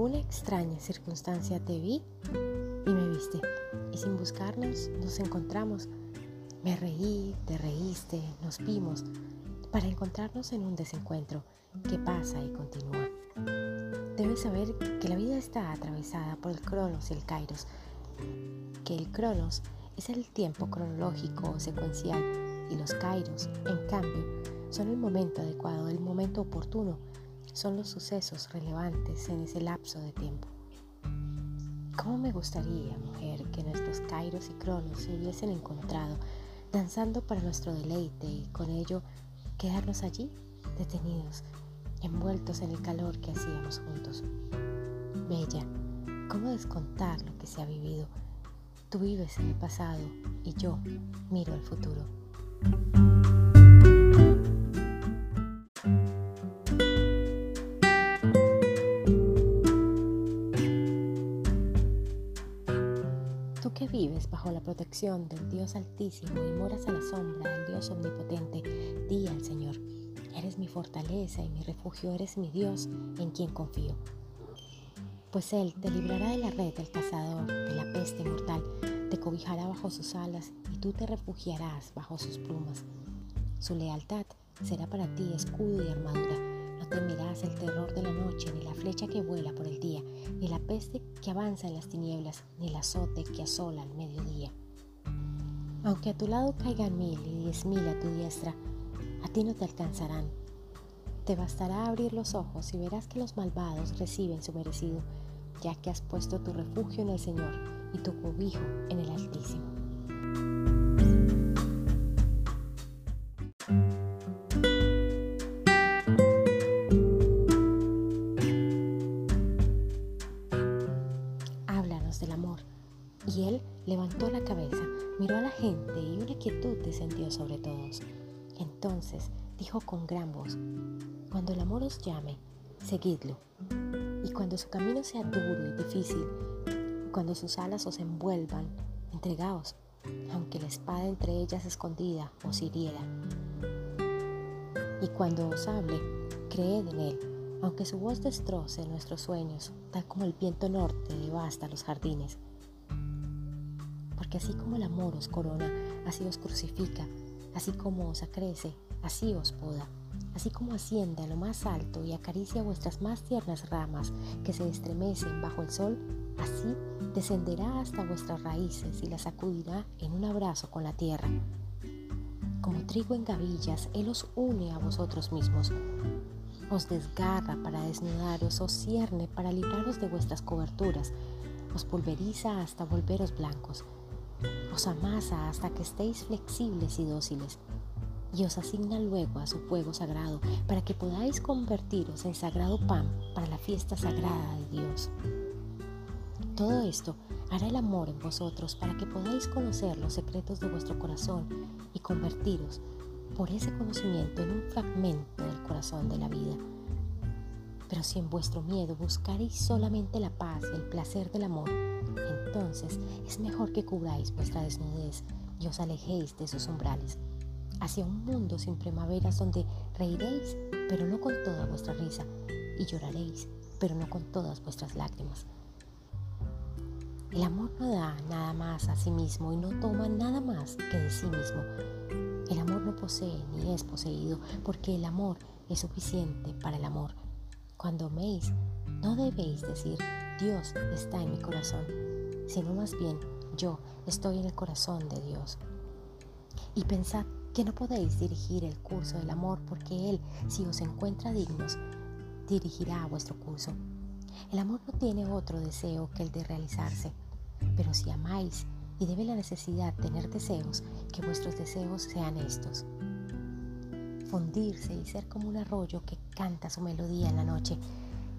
alguna extraña circunstancia te vi y me viste. Y sin buscarnos nos encontramos. Me reí, te reíste, nos vimos para encontrarnos en un desencuentro que pasa y continúa. Debes saber que la vida está atravesada por el cronos y el kairos, que el cronos es el tiempo cronológico o secuencial y los kairos, en cambio, son el momento adecuado, el momento oportuno, son los sucesos relevantes en ese lapso de tiempo. ¿Cómo me gustaría, mujer, que nuestros kairos y cronos se hubiesen encontrado danzando para nuestro deleite y con ello quedarnos allí, detenidos, envueltos en el calor que hacíamos juntos? Bella, ¿cómo descontar lo que se ha vivido? Tú vives en el pasado y yo miro al futuro. Protección del Dios Altísimo y moras a la sombra del Dios Omnipotente, di al Señor, eres mi fortaleza y mi refugio, eres mi Dios en quien confío pues Él te librará de la red del cazador, de la peste mortal, te cobijará bajo sus alas y tú te refugiarás bajo sus plumas. Su lealtad será para ti escudo y armadura. No temerás el terror de la noche, ni la flecha que vuela por el día, ni la peste que avanza en las tinieblas, ni el azote que asola al mediodía. Aunque a tu lado caigan mil y diez mil a tu diestra, a ti no te alcanzarán. Te bastará abrir los ojos y verás que los malvados reciben su merecido ya que has puesto tu refugio en el Señor y tu cobijo en el Altísimo. Háblanos del amor. Y él levantó la cabeza, a la gente y una quietud descendió sobre todos. Entonces dijo con gran voz, Cuando el amor os llame, seguidlo y cuando su camino sea duro y difícil, cuando sus alas os envuelvan, entregaos, aunque la espada entre ellas escondida os hiriera. Y cuando os hable, creed en él, aunque su voz destroce nuestros sueños, tal como el viento norte devasta los jardines. Porque así como el amor os corona, así os crucifica, así como os acrece, así os poda así como asciende a lo más alto y acaricia vuestras más tiernas ramas que se estremecen bajo el sol, así descenderá hasta vuestras raíces y las sacudirá en un abrazo con la tierra. Como trigo en gavillas, Él os une a vosotros mismos. Os desgarra para desnudaros, os cierne para libraros de vuestras coberturas, os pulveriza hasta volveros blancos, os amasa hasta que estéis flexibles y dóciles y os asigna luego a su fuego sagrado para que podáis convertiros en sagrado pan para la fiesta sagrada de Dios. Todo esto hará el amor en vosotros para que podáis conocer los secretos de vuestro corazón y convertiros por ese conocimiento en un fragmento del corazón de la vida. Pero si en vuestro miedo buscaréis solamente la paz y el placer del amor, entonces es mejor que cubráis vuestra desnudez y os alejéis de sus umbrales hacia un mundo sin primaveras donde reiréis, pero no con toda vuestra risa, y lloraréis, pero no con todas vuestras lágrimas. El amor no da nada más a sí mismo y no toma nada más que de sí mismo. El amor no posee ni es poseído, porque el amor es suficiente para el amor. Cuando améis, no debéis decir, Dios está en mi corazón, sino más bien, yo estoy en el corazón de Dios. Y pensad que no podéis dirigir el curso del amor porque Él, si os encuentra dignos, dirigirá vuestro curso. El amor no tiene otro deseo que el de realizarse, pero si amáis y debe la necesidad tener deseos, que vuestros deseos sean estos. Fundirse y ser como un arroyo que canta su melodía en la noche,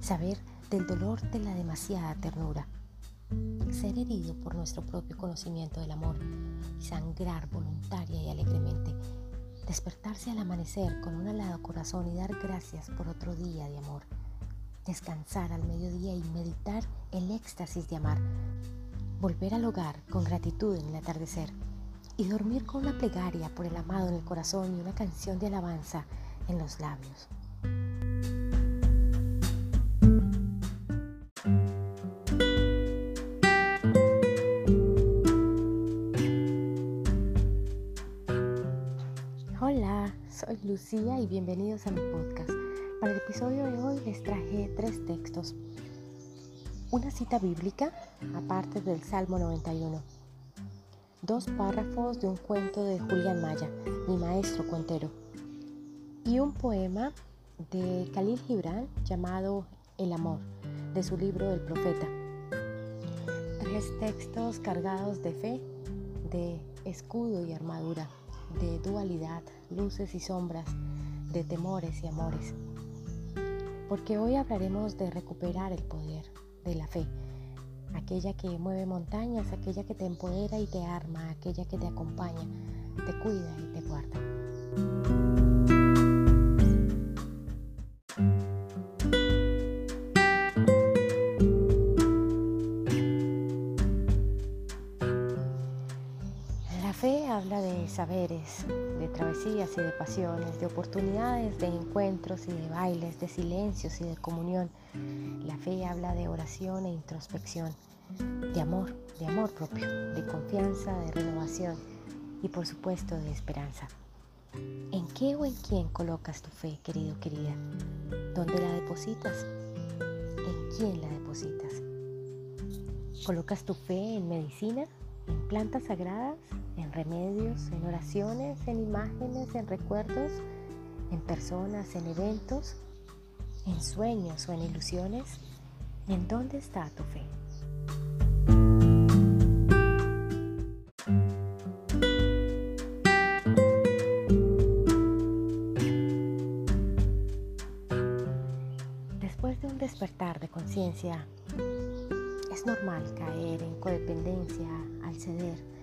saber del dolor de la demasiada ternura ser herido por nuestro propio conocimiento del amor y sangrar voluntaria y alegremente, despertarse al amanecer con un alado corazón y dar gracias por otro día de amor, descansar al mediodía y meditar el éxtasis de amar, volver al hogar con gratitud en el atardecer y dormir con una plegaria por el amado en el corazón y una canción de alabanza en los labios. Lucía y bienvenidos a mi podcast. Para el episodio de hoy les traje tres textos. Una cita bíblica, aparte del Salmo 91. Dos párrafos de un cuento de Julián Maya, mi maestro cuentero. Y un poema de Khalil Gibran llamado El amor, de su libro El profeta. Tres textos cargados de fe, de escudo y armadura de dualidad, luces y sombras, de temores y amores. Porque hoy hablaremos de recuperar el poder de la fe, aquella que mueve montañas, aquella que te empodera y te arma, aquella que te acompaña, te cuida y te guarda. Habla de saberes, de travesías y de pasiones, de oportunidades, de encuentros y de bailes, de silencios y de comunión. La fe habla de oración e introspección, de amor, de amor propio, de confianza, de renovación y por supuesto de esperanza. ¿En qué o en quién colocas tu fe, querido, querida? ¿Dónde la depositas? ¿En quién la depositas? ¿Colocas tu fe en medicina? ¿En plantas sagradas? En remedios, en oraciones, en imágenes, en recuerdos, en personas, en eventos, en sueños o en ilusiones? ¿En dónde está tu fe? Después de un despertar de conciencia, es normal caer en codependencia al ceder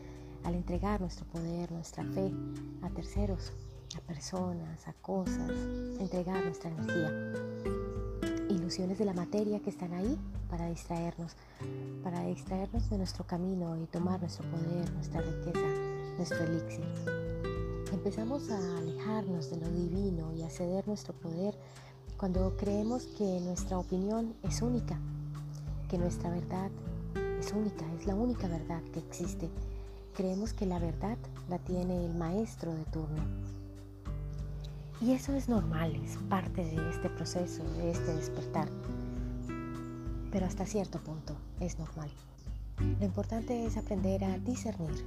al entregar nuestro poder, nuestra fe a terceros, a personas, a cosas, entregar nuestra energía. Ilusiones de la materia que están ahí para distraernos, para distraernos de nuestro camino y tomar nuestro poder, nuestra riqueza, nuestro elixir. Empezamos a alejarnos de lo divino y a ceder nuestro poder cuando creemos que nuestra opinión es única, que nuestra verdad es única, es la única verdad que existe creemos que la verdad la tiene el maestro de turno. Y eso es normal, es parte de este proceso, de este despertar. Pero hasta cierto punto es normal. Lo importante es aprender a discernir,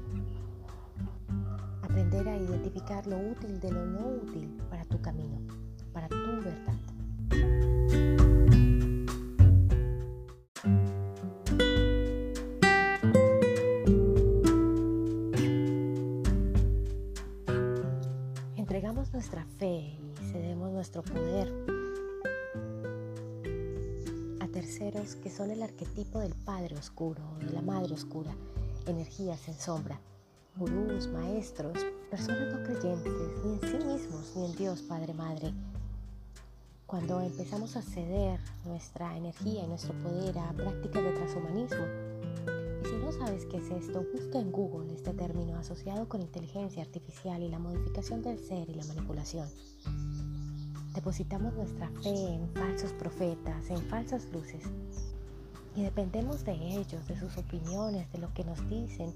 aprender a identificar lo útil de lo no útil para tu camino, para tu verdad. Poder a terceros que son el arquetipo del Padre Oscuro o de la Madre Oscura, energías en sombra, gurús, maestros, personas no creyentes, ni en sí mismos, ni en Dios Padre Madre. Cuando empezamos a ceder nuestra energía y nuestro poder a prácticas de transhumanismo, y si no sabes qué es esto, busca en Google este término asociado con inteligencia artificial y la modificación del ser y la manipulación. Depositamos nuestra fe en falsos profetas, en falsas luces, y dependemos de ellos, de sus opiniones, de lo que nos dicen,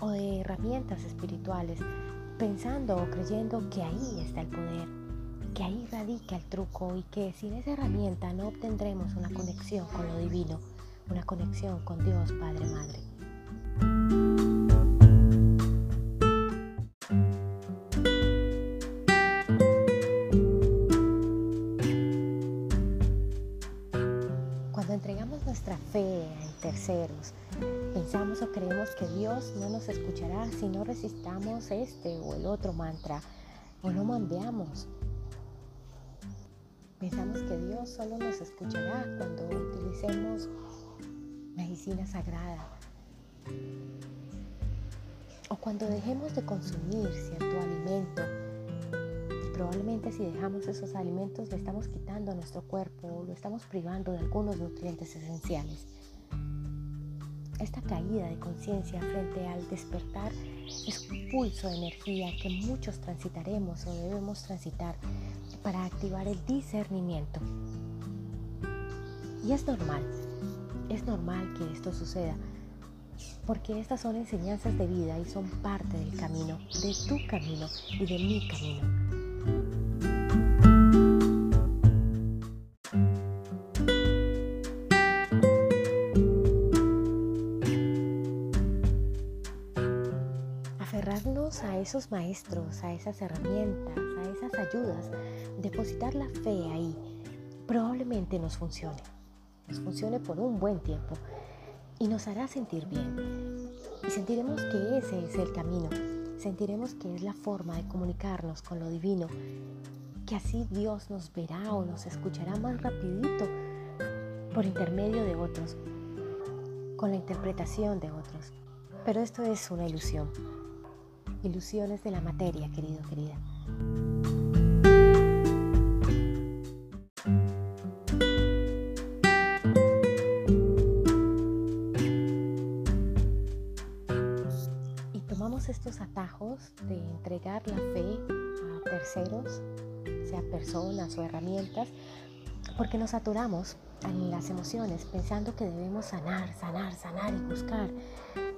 o de herramientas espirituales, pensando o creyendo que ahí está el poder, que ahí radica el truco y que sin esa herramienta no obtendremos una conexión con lo divino una conexión con Dios Padre Madre. Si no resistamos este o el otro mantra o no mambeamos. Pensamos que Dios solo nos escuchará cuando utilicemos medicina sagrada. O cuando dejemos de consumir cierto alimento, probablemente si dejamos esos alimentos le estamos quitando a nuestro cuerpo, lo estamos privando de algunos nutrientes esenciales. Esta caída de conciencia frente al despertar es un pulso de energía que muchos transitaremos o debemos transitar para activar el discernimiento. Y es normal, es normal que esto suceda, porque estas son enseñanzas de vida y son parte del camino, de tu camino y de mi camino. A esos maestros, a esas herramientas, a esas ayudas, depositar la fe ahí, probablemente nos funcione. Nos funcione por un buen tiempo y nos hará sentir bien. Y sentiremos que ese es el camino, sentiremos que es la forma de comunicarnos con lo divino, que así Dios nos verá o nos escuchará más rapidito por intermedio de otros, con la interpretación de otros. Pero esto es una ilusión. Ilusiones de la materia, querido, querida. estos atajos de entregar la fe a terceros, sea personas o herramientas, porque nos aturamos en las emociones pensando que debemos sanar, sanar, sanar y buscar.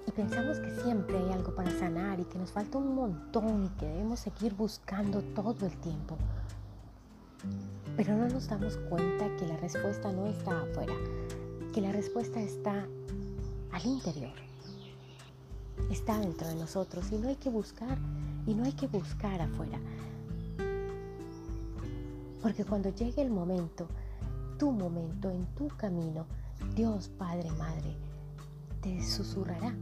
Y pensamos que siempre hay algo para sanar y que nos falta un montón y que debemos seguir buscando todo el tiempo. Pero no nos damos cuenta que la respuesta no está afuera, que la respuesta está al interior está dentro de nosotros y no hay que buscar y no hay que buscar afuera. Porque cuando llegue el momento, tu momento, en tu camino, Dios Padre, Madre, te susurrará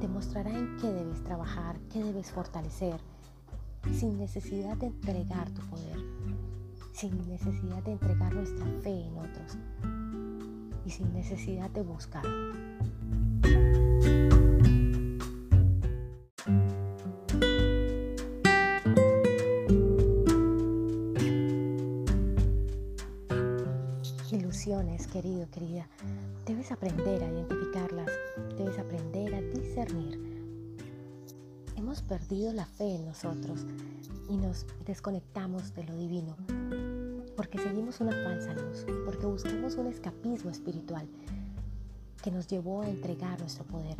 te mostrará en qué debes trabajar, qué debes fortalecer, sin necesidad de entregar tu poder, sin necesidad de entregar nuestra fe en otros y sin necesidad de buscar. Debes aprender a discernir. Hemos perdido la fe en nosotros y nos desconectamos de lo divino porque seguimos una falsa luz, porque buscamos un escapismo espiritual que nos llevó a entregar nuestro poder.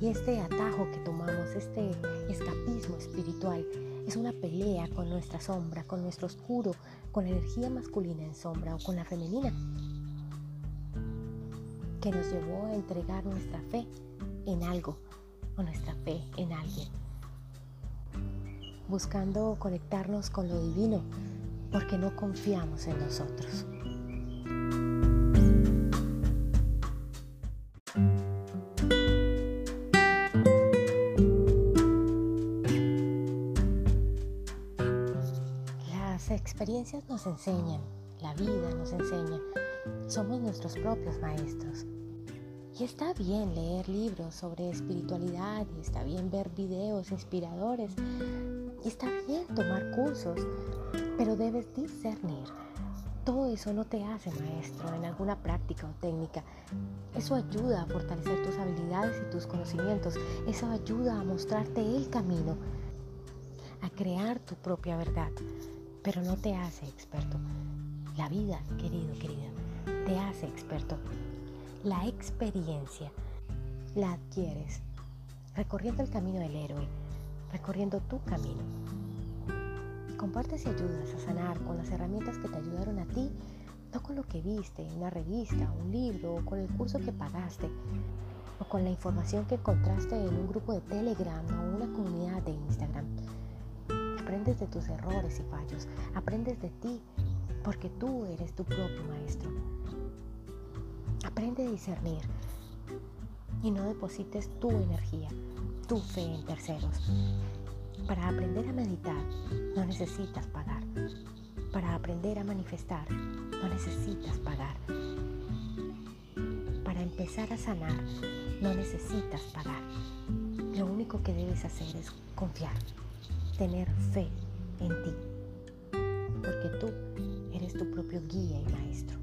Y este atajo que tomamos, este escapismo espiritual, es una pelea con nuestra sombra, con nuestro oscuro, con la energía masculina en sombra o con la femenina, que nos llevó a entregar nuestra fe en algo o nuestra fe en alguien, buscando conectarnos con lo divino porque no confiamos en nosotros. experiencias nos enseñan, la vida nos enseña, somos nuestros propios maestros. Y está bien leer libros sobre espiritualidad, y está bien ver videos inspiradores, y está bien tomar cursos, pero debes discernir. Todo eso no te hace maestro en alguna práctica o técnica. Eso ayuda a fortalecer tus habilidades y tus conocimientos. Eso ayuda a mostrarte el camino, a crear tu propia verdad pero no te hace experto. La vida, querido, querida, te hace experto. La experiencia la adquieres recorriendo el camino del héroe, recorriendo tu camino. Compartes y ayudas a sanar con las herramientas que te ayudaron a ti, no con lo que viste en una revista, un libro, o con el curso que pagaste, o con la información que encontraste en un grupo de Telegram o una comunidad de Instagram aprendes de tus errores y fallos, aprendes de ti, porque tú eres tu propio maestro. Aprende a discernir y no deposites tu energía, tu fe en terceros. Para aprender a meditar no necesitas pagar. Para aprender a manifestar no necesitas pagar. Para empezar a sanar no necesitas pagar. Lo único que debes hacer es confiar tener fe en ti, porque tú eres tu propio guía y maestro.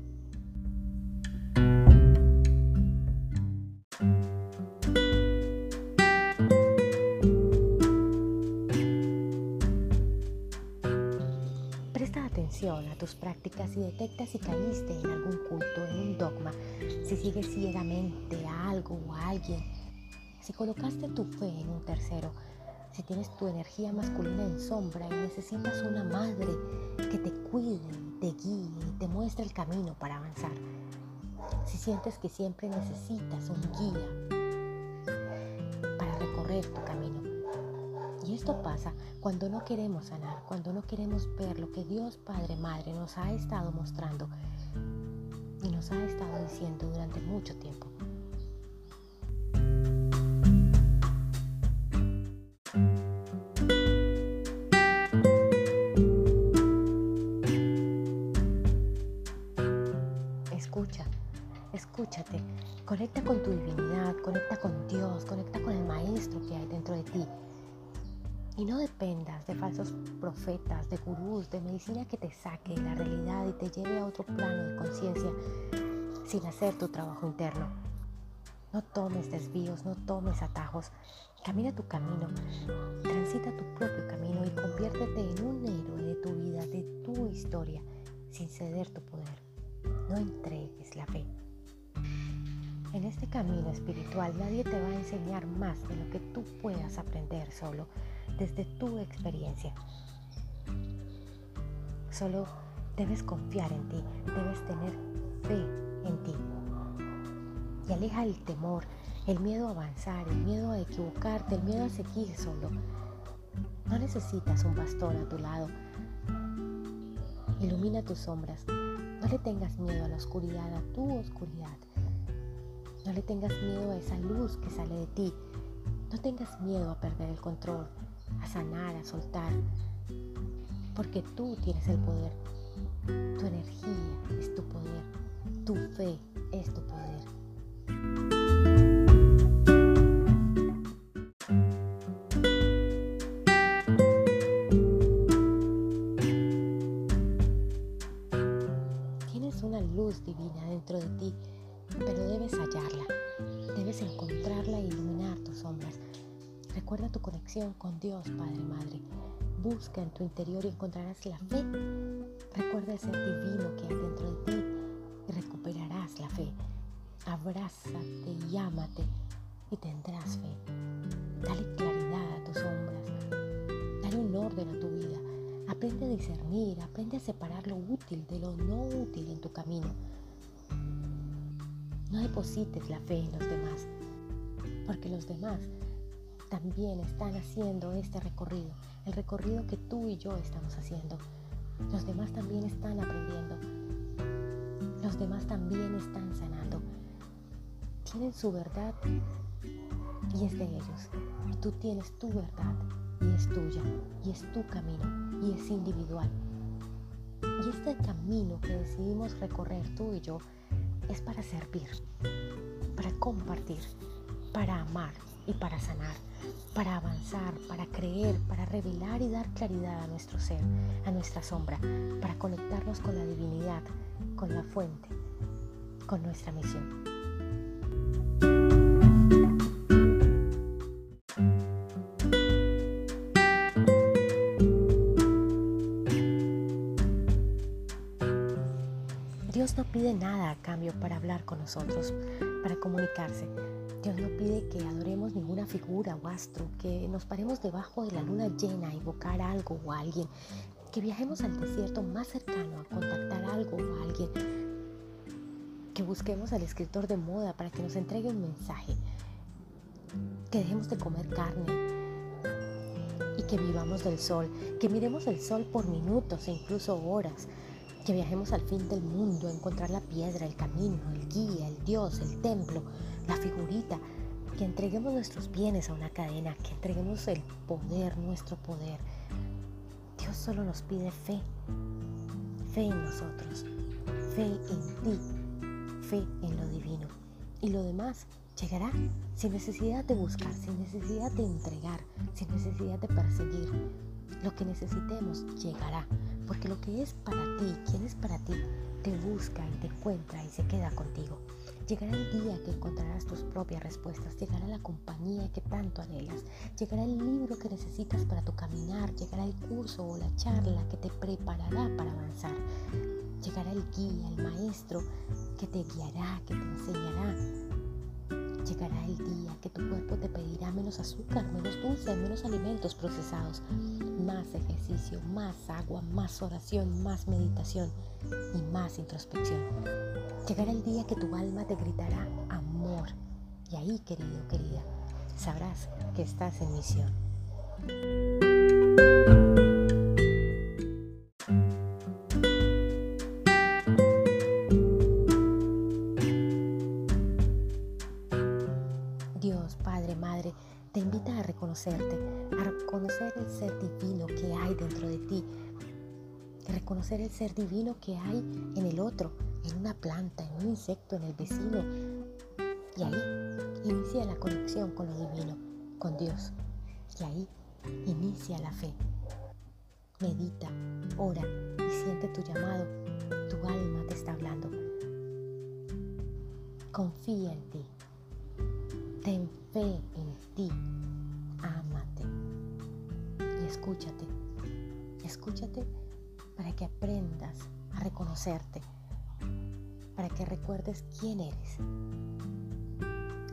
Presta atención a tus prácticas y detectas si caíste en algún culto, en un dogma, si sigues ciegamente a algo o a alguien, si colocaste tu fe en un tercero, si tienes tu energía masculina en sombra y necesitas una madre que te cuide, te guíe y te muestre el camino para avanzar, si sientes que siempre necesitas un guía para recorrer tu camino, y esto pasa cuando no queremos sanar, cuando no queremos ver lo que Dios Padre Madre nos ha estado mostrando y nos ha estado diciendo durante mucho tiempo. Escúchate, conecta con tu divinidad, conecta con Dios, conecta con el Maestro que hay dentro de ti. Y no dependas de falsos profetas, de gurús, de medicina que te saque de la realidad y te lleve a otro plano de conciencia sin hacer tu trabajo interno. No tomes desvíos, no tomes atajos. Camina tu camino, transita tu propio camino y conviértete en un héroe de tu vida, de tu historia, sin ceder tu poder. No entregues la fe. En este camino espiritual nadie te va a enseñar más de lo que tú puedas aprender solo desde tu experiencia. Solo debes confiar en ti, debes tener fe en ti. Y aleja el temor, el miedo a avanzar, el miedo a equivocarte, el miedo a seguir solo. No necesitas un pastor a tu lado. Ilumina tus sombras. No le tengas miedo a la oscuridad, a tu oscuridad. No le tengas miedo a esa luz que sale de ti. No tengas miedo a perder el control a sanar, a soltar, porque tú tienes el poder. Tu energía es tu poder, tu fe es tu poder. Tienes una luz divina dentro de ti, debes hallarla, debes encontrarla e iluminar tus sombras Recuerda tu conexión con Dios, Padre, Madre. Busca en tu interior y encontrarás la fe. Recuerda el ser divino que hay dentro de ti y recuperarás la fe. Abrázate y ámate y tendrás fe. Dale claridad a tus sombras. Dale un orden a tu vida. Aprende a discernir, aprende a separar lo útil de lo no útil en tu camino. No deposites la fe en los demás, porque los demás también están haciendo este recorrido, el recorrido que tú y yo estamos haciendo. Los demás también están aprendiendo. Los demás también están sanando. Tienen su verdad y es de ellos. Y tú tienes tu verdad y es tuya y es tu camino y es individual. Y este camino que decidimos recorrer tú y yo es para servir, para compartir, para amar y para sanar para avanzar, para creer, para revelar y dar claridad a nuestro ser, a nuestra sombra, para conectarnos con la divinidad, con la fuente, con nuestra misión. No pide nada a cambio para hablar con nosotros, para comunicarse. Dios no pide que adoremos ninguna figura o astro, que nos paremos debajo de la luna llena a invocar algo o alguien, que viajemos al desierto más cercano a contactar algo o a alguien, que busquemos al escritor de moda para que nos entregue un mensaje, que dejemos de comer carne y que vivamos del sol, que miremos el sol por minutos e incluso horas, que viajemos al fin del mundo a encontrar la piedra, el camino, el guía, el Dios, el templo, la figurita, que entreguemos nuestros bienes a una cadena, que entreguemos el poder, nuestro poder. Dios solo nos pide fe, fe en nosotros, fe en ti, fe en lo divino. Y lo demás llegará sin necesidad de buscar, sin necesidad de entregar, sin necesidad de perseguir. Lo que necesitemos llegará, porque lo que es para ti, quien es para ti, te busca y te encuentra y se queda contigo. Llegará el día que encontrarás tus propias respuestas, llegará la compañía que tanto anhelas, llegará el libro que necesitas para tu caminar, llegará el curso o la charla que te preparará para avanzar, llegará el guía, el maestro que te guiará, que te enseñará. Llegará el día que tu cuerpo te pedirá menos azúcar, menos dulce, menos alimentos procesados, más ejercicio, más agua, más oración, más meditación y más introspección. Llegará el día que tu alma te gritará amor. Y ahí, querido, querida, sabrás que estás en misión. Reconocer el ser divino que hay dentro de ti, reconocer el ser divino que hay en el otro, en una planta, en un insecto, en el vecino. Y ahí inicia la conexión con lo divino, con Dios. Y ahí inicia la fe. Medita, ora y siente tu llamado. Tu alma te está hablando. Confía en ti. Ten fe en ti. Escúchate. Escúchate para que aprendas a reconocerte para que recuerdes quién eres,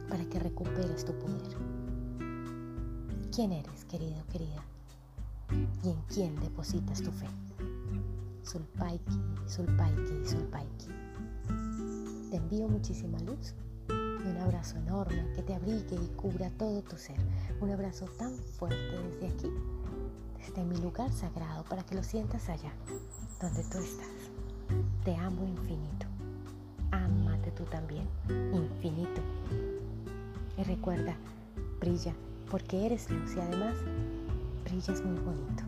para que recuperes tu poder. ¿Quién eres, querido, querida? ¿Y en quién depositas tu fe? Sulpaiki, Sulpaiki, Sulpaiki. Te envío muchísima luz y un abrazo enorme que te abrigue y cubra todo tu ser. Un abrazo tan fuerte desde aquí, desde mi lugar sagrado, para que lo sientas allá, donde tú estás. Te amo infinito ámate tú también, infinito. Y recuerda, brilla, porque eres luz y además brillas muy bonito.